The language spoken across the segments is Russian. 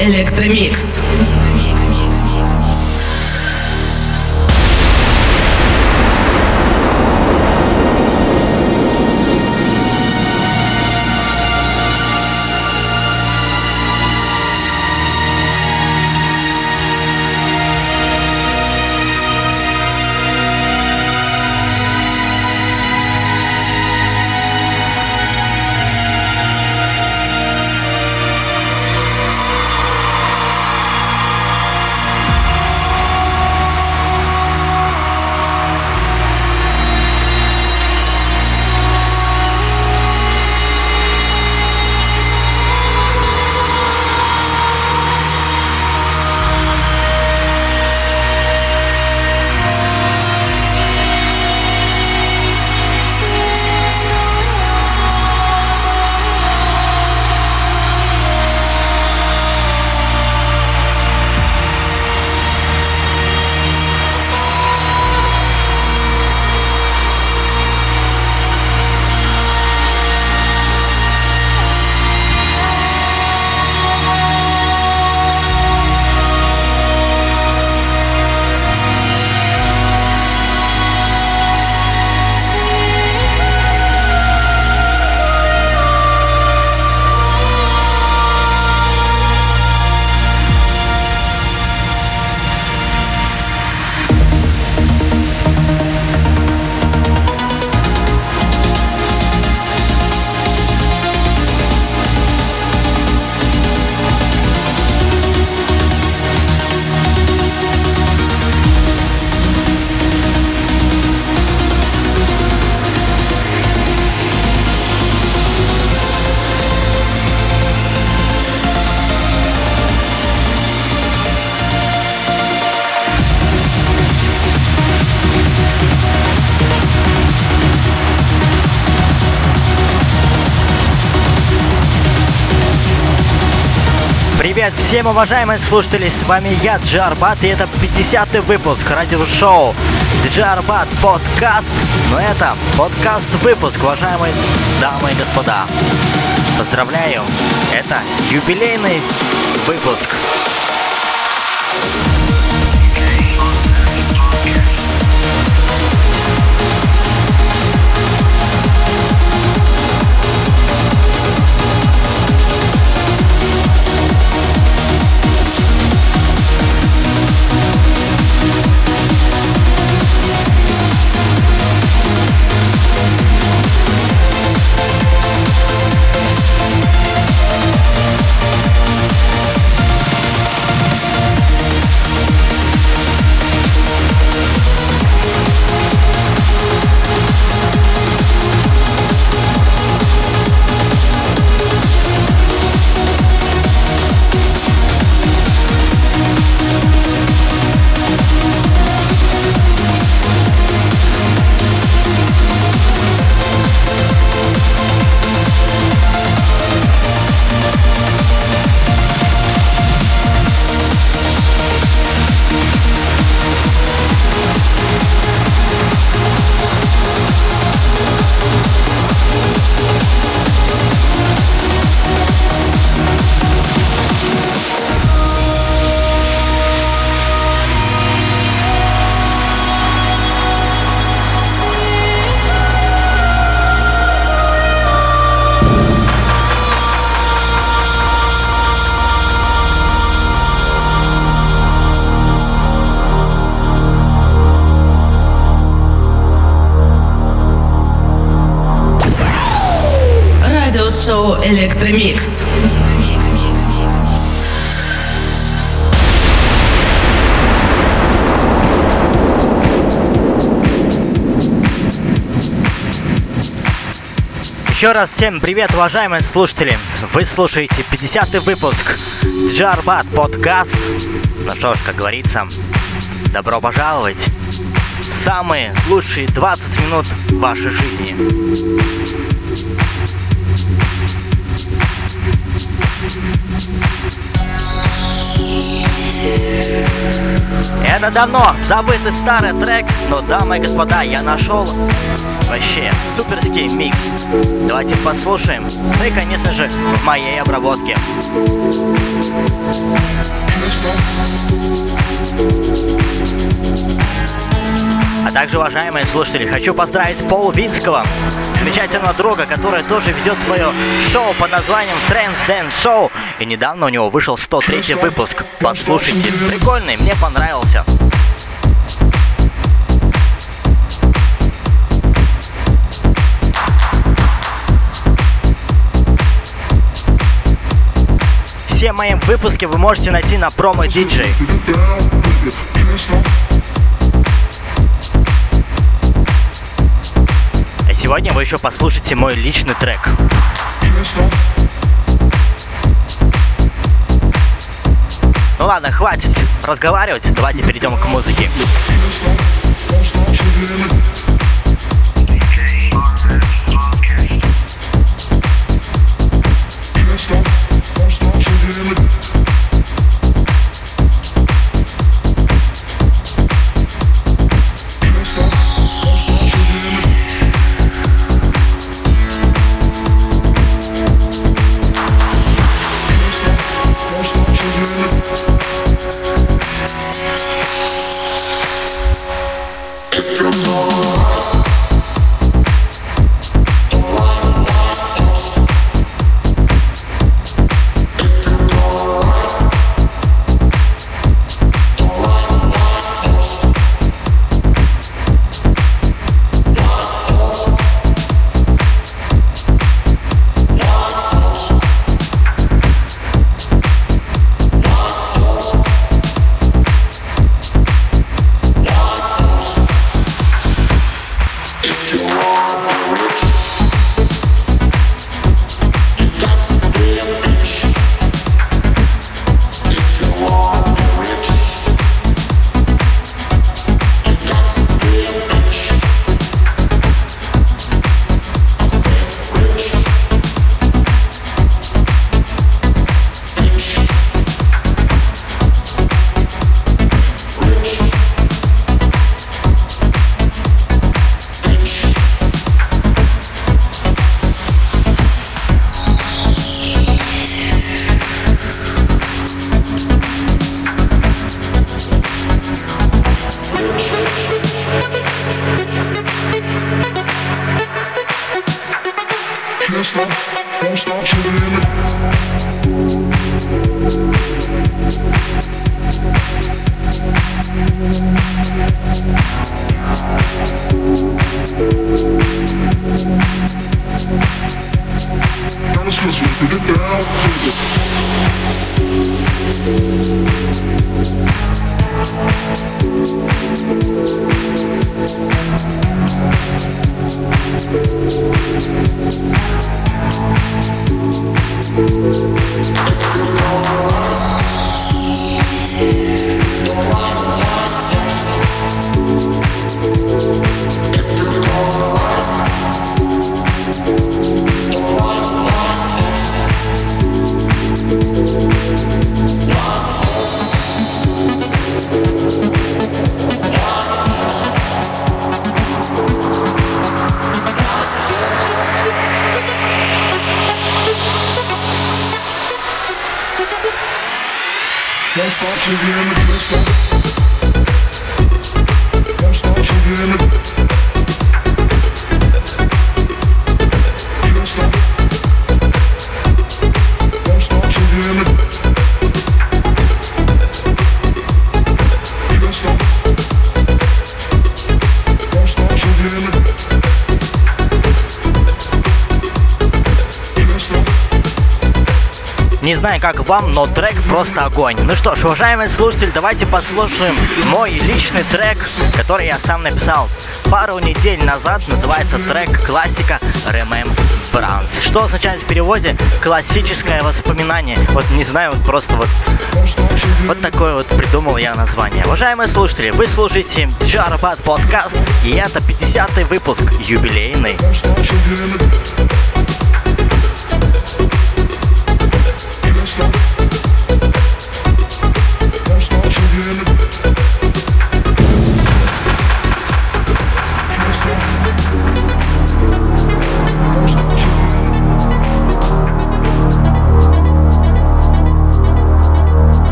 Электромикс. Привет всем уважаемые слушатели, с вами я, Джарбат, и это 50-й выпуск радиошоу Джарбат подкаст. Но это подкаст-выпуск, уважаемые дамы и господа. Поздравляю, это юбилейный выпуск. Шоу Электромикс. Еще раз всем привет, уважаемые слушатели! Вы слушаете 50-й выпуск DJ Arbat подкаст. Ну что ж, как говорится, добро пожаловать в самые лучшие 20 минут вашей жизни. Это давно забытый старый трек, но, дамы и господа, я нашел вообще суперский микс. Давайте послушаем. Ну и, конечно же, в моей обработке. А также, уважаемые слушатели, хочу поздравить Пол Винского, замечательного друга, который тоже ведет свое шоу под названием Trends Dance Show. И недавно у него вышел 103 выпуск. Послушайте, прикольный, мне понравился. Все мои выпуски вы можете найти на промо DJ. Сегодня вы еще послушаете мой личный трек. Ну ладно, хватит разговаривать, давайте перейдем к музыке. Oh, Can't stop you in the dance Don't stop you in the Не знаю, как вам, но трек просто огонь. Ну что ж, уважаемые слушатели, давайте послушаем мой личный трек, который я сам написал пару недель назад. Называется трек «Классика Remembrance». Что означает в переводе «классическое воспоминание». Вот не знаю, вот просто вот вот такое вот придумал я название. Уважаемые слушатели, вы слушаете Джарбат подкаст, и это 50-й выпуск, юбилейный.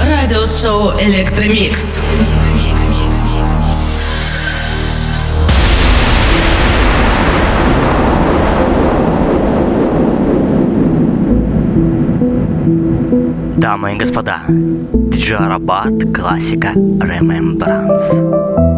Радио шоу Электромикс. Дамы и господа, DJ Arbat классика Remembrance.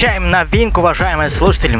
Встречаем новинку, уважаемые слушатели.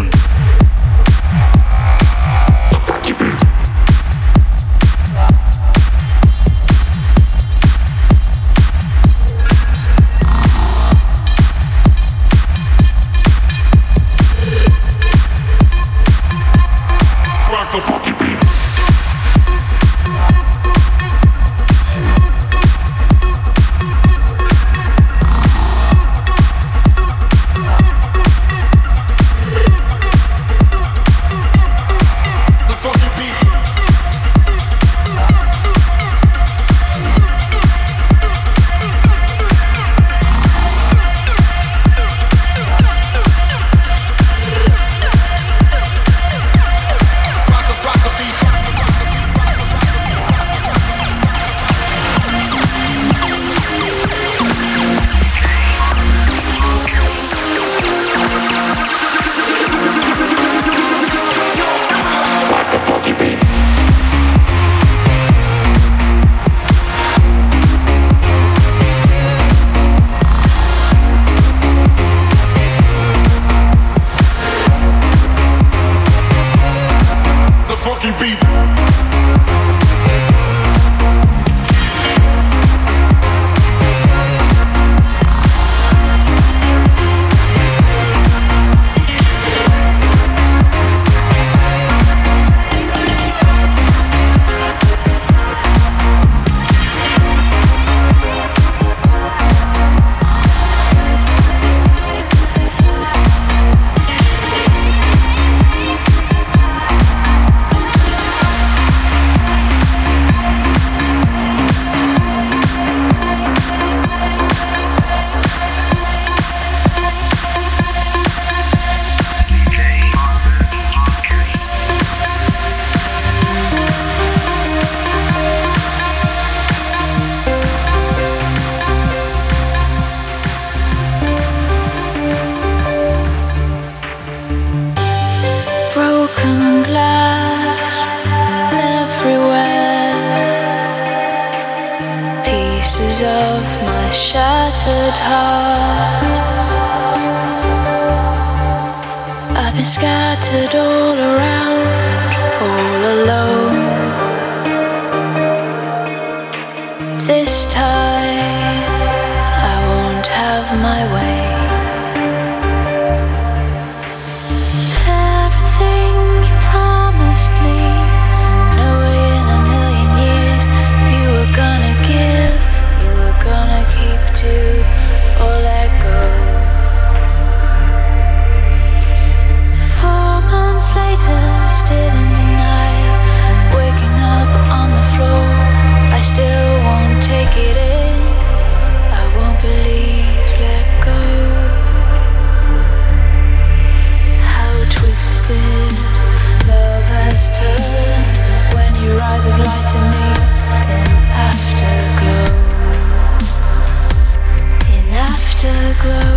close.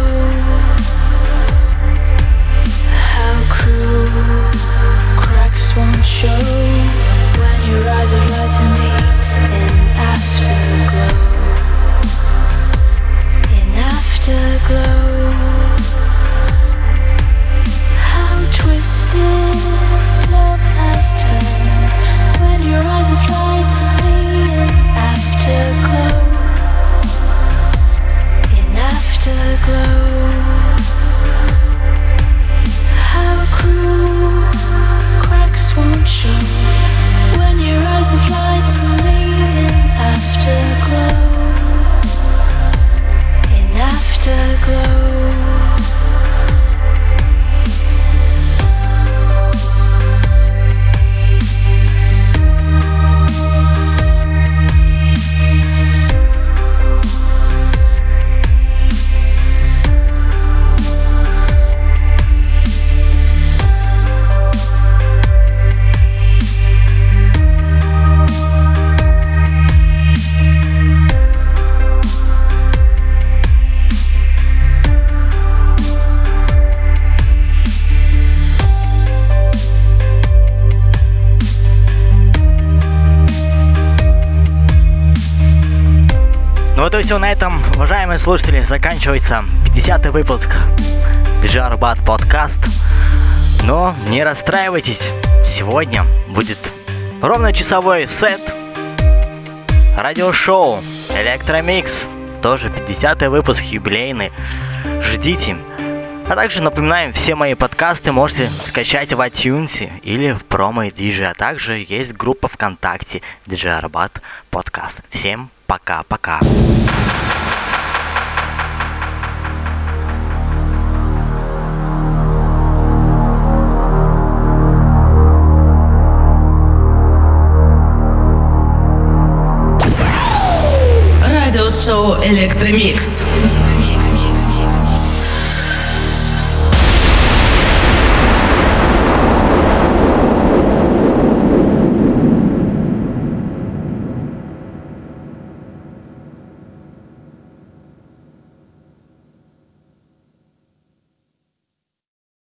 То все на этом, уважаемые слушатели, заканчивается 50-й выпуск DJ Arbat подкаст. Но не расстраивайтесь, сегодня будет ровно часовой сет радиошоу Электромикс. Тоже 50 выпуск юбилейный. Ждите. А также напоминаем, все мои подкасты можете скачать в iTunes или в PromoDJ. А также есть группа ВКонтакте DJ Arbat подкаст. Всем пока-пока. шоу «Электромикс».